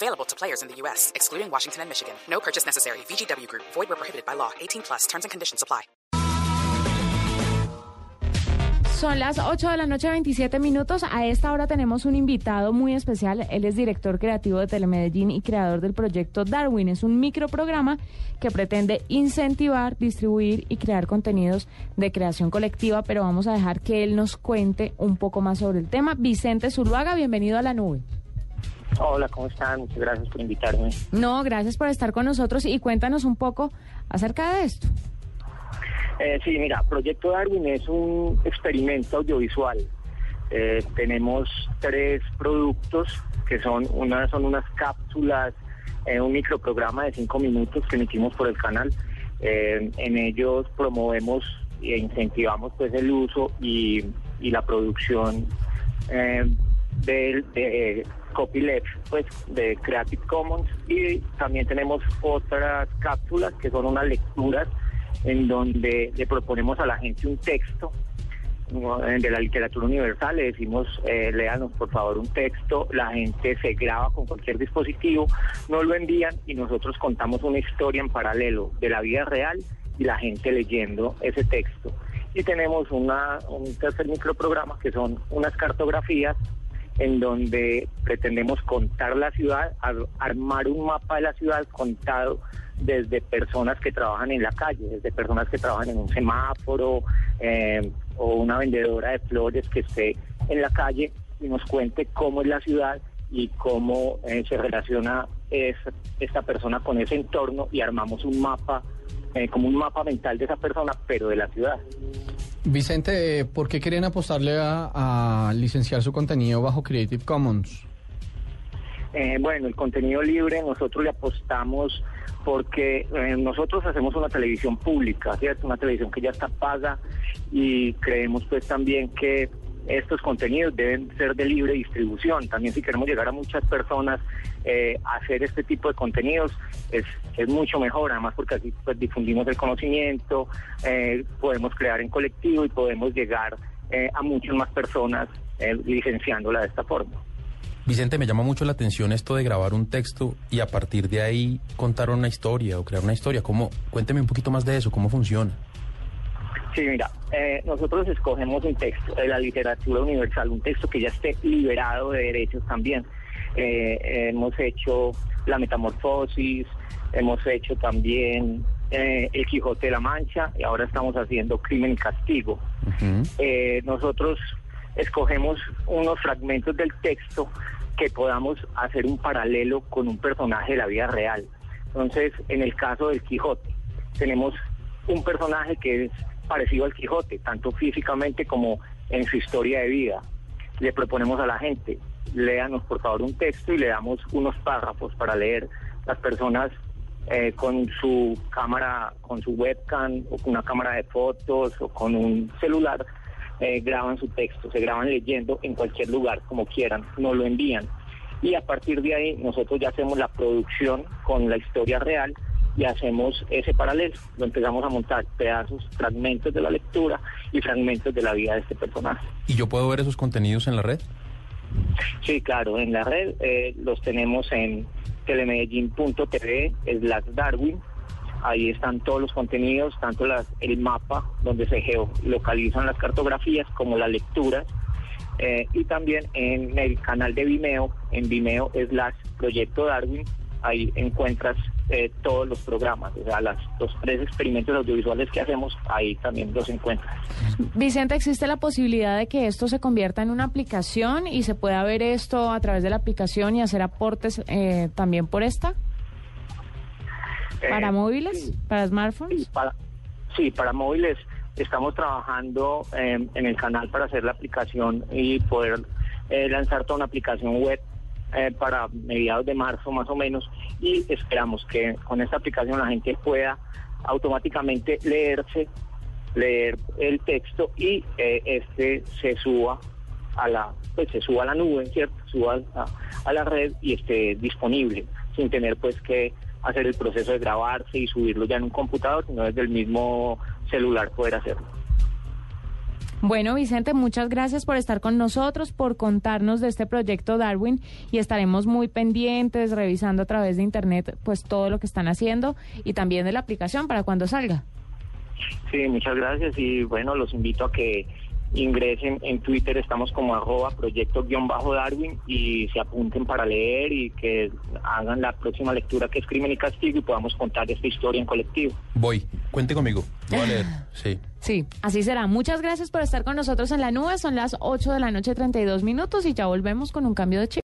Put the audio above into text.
Available to players in the U.S., excluding Washington and Michigan. No purchase necessary. VGW Group. Void where prohibited by law. 18 plus. Terms and conditions apply. Son las 8 de la noche, 27 minutos. A esta hora tenemos un invitado muy especial. Él es director creativo de Telemedellín y creador del proyecto Darwin. Es un microprograma que pretende incentivar, distribuir y crear contenidos de creación colectiva, pero vamos a dejar que él nos cuente un poco más sobre el tema. Vicente Zuluaga, bienvenido a la nube. Hola, ¿cómo están? Muchas gracias por invitarme. No, gracias por estar con nosotros y cuéntanos un poco acerca de esto. Eh, sí, mira, Proyecto Darwin es un experimento audiovisual. Eh, tenemos tres productos que son una son unas cápsulas, eh, un microprograma de cinco minutos que emitimos por el canal. Eh, en ellos promovemos e incentivamos pues el uso y, y la producción del de copyleft, pues de Creative Commons. Y también tenemos otras cápsulas que son unas lecturas en donde le proponemos a la gente un texto. De la literatura universal, le decimos, eh, léanos por favor un texto, la gente se graba con cualquier dispositivo, nos lo envían y nosotros contamos una historia en paralelo de la vida real y la gente leyendo ese texto. Y tenemos una, un tercer microprograma que son unas cartografías en donde pretendemos contar la ciudad, ar- armar un mapa de la ciudad contado desde personas que trabajan en la calle, desde personas que trabajan en un semáforo eh, o una vendedora de flores que esté en la calle y nos cuente cómo es la ciudad y cómo eh, se relaciona es- esta persona con ese entorno y armamos un mapa, eh, como un mapa mental de esa persona, pero de la ciudad. Vicente, ¿por qué quieren apostarle a, a licenciar su contenido bajo Creative Commons? Eh, bueno, el contenido libre nosotros le apostamos porque eh, nosotros hacemos una televisión pública, ¿cierto? Una televisión que ya está paga y creemos pues también que estos contenidos deben ser de libre distribución. También si queremos llegar a muchas personas eh, hacer este tipo de contenidos es, es mucho mejor, además porque así pues difundimos el conocimiento, eh, podemos crear en colectivo y podemos llegar eh, a muchas más personas eh, licenciándola de esta forma. Vicente, me llama mucho la atención esto de grabar un texto y a partir de ahí contar una historia o crear una historia. ¿Cómo? Cuénteme un poquito más de eso, ¿cómo funciona? Sí, mira, eh, nosotros escogemos un texto de la literatura universal, un texto que ya esté liberado de derechos también. Eh, eh, hemos hecho La Metamorfosis, hemos hecho también eh, El Quijote de la Mancha y ahora estamos haciendo Crimen y Castigo. Eh, nosotros escogemos unos fragmentos del texto que podamos hacer un paralelo con un personaje de la vida real. Entonces, en el caso del Quijote, tenemos un personaje que es parecido al Quijote, tanto físicamente como en su historia de vida. Le proponemos a la gente, léanos por favor un texto y le damos unos párrafos para leer. Las personas eh, con su cámara, con su webcam o con una cámara de fotos o con un celular, eh, graban su texto, se graban leyendo en cualquier lugar, como quieran, nos lo envían. Y a partir de ahí nosotros ya hacemos la producción con la historia real y hacemos ese paralelo. Lo empezamos a montar pedazos, fragmentos de la lectura y fragmentos de la vida de este personaje. ¿Y yo puedo ver esos contenidos en la red? Sí, claro, en la red eh, los tenemos en telemedellín.tv slash Darwin. Ahí están todos los contenidos, tanto las, el mapa donde se geolocalizan las cartografías como las lecturas. Eh, y también en el canal de Vimeo, en Vimeo slash Proyecto Darwin, ahí encuentras eh, todos los programas, o sea, las, los tres experimentos audiovisuales que hacemos, ahí también los encuentras. Vicente, ¿existe la posibilidad de que esto se convierta en una aplicación y se pueda ver esto a través de la aplicación y hacer aportes eh, también por esta? ¿Para Eh, móviles? sí. ¿Para Sí, smartphones? para, sí, para móviles estamos trabajando eh, en el canal para hacer la aplicación y poder eh, lanzar toda una aplicación web eh, para mediados de marzo más o menos y esperamos que con esta aplicación la gente pueda automáticamente leerse, leer el texto y eh, este se suba a la, pues se suba a la nube, ¿cierto? Suba a, a la red y esté disponible, sin tener pues que hacer el proceso de grabarse y subirlo ya en un computador, sino desde el mismo celular poder hacerlo. Bueno, Vicente, muchas gracias por estar con nosotros, por contarnos de este proyecto Darwin y estaremos muy pendientes, revisando a través de Internet pues todo lo que están haciendo y también de la aplicación para cuando salga. Sí, muchas gracias y bueno, los invito a que ingresen en Twitter, estamos como arroba proyecto-darwin y se apunten para leer y que hagan la próxima lectura que es Crimen y Castigo y podamos contar esta historia en colectivo. Voy, cuente conmigo. Voy a leer, sí. Sí, así será. Muchas gracias por estar con nosotros en la nube. Son las 8 de la noche, 32 minutos y ya volvemos con un cambio de chip.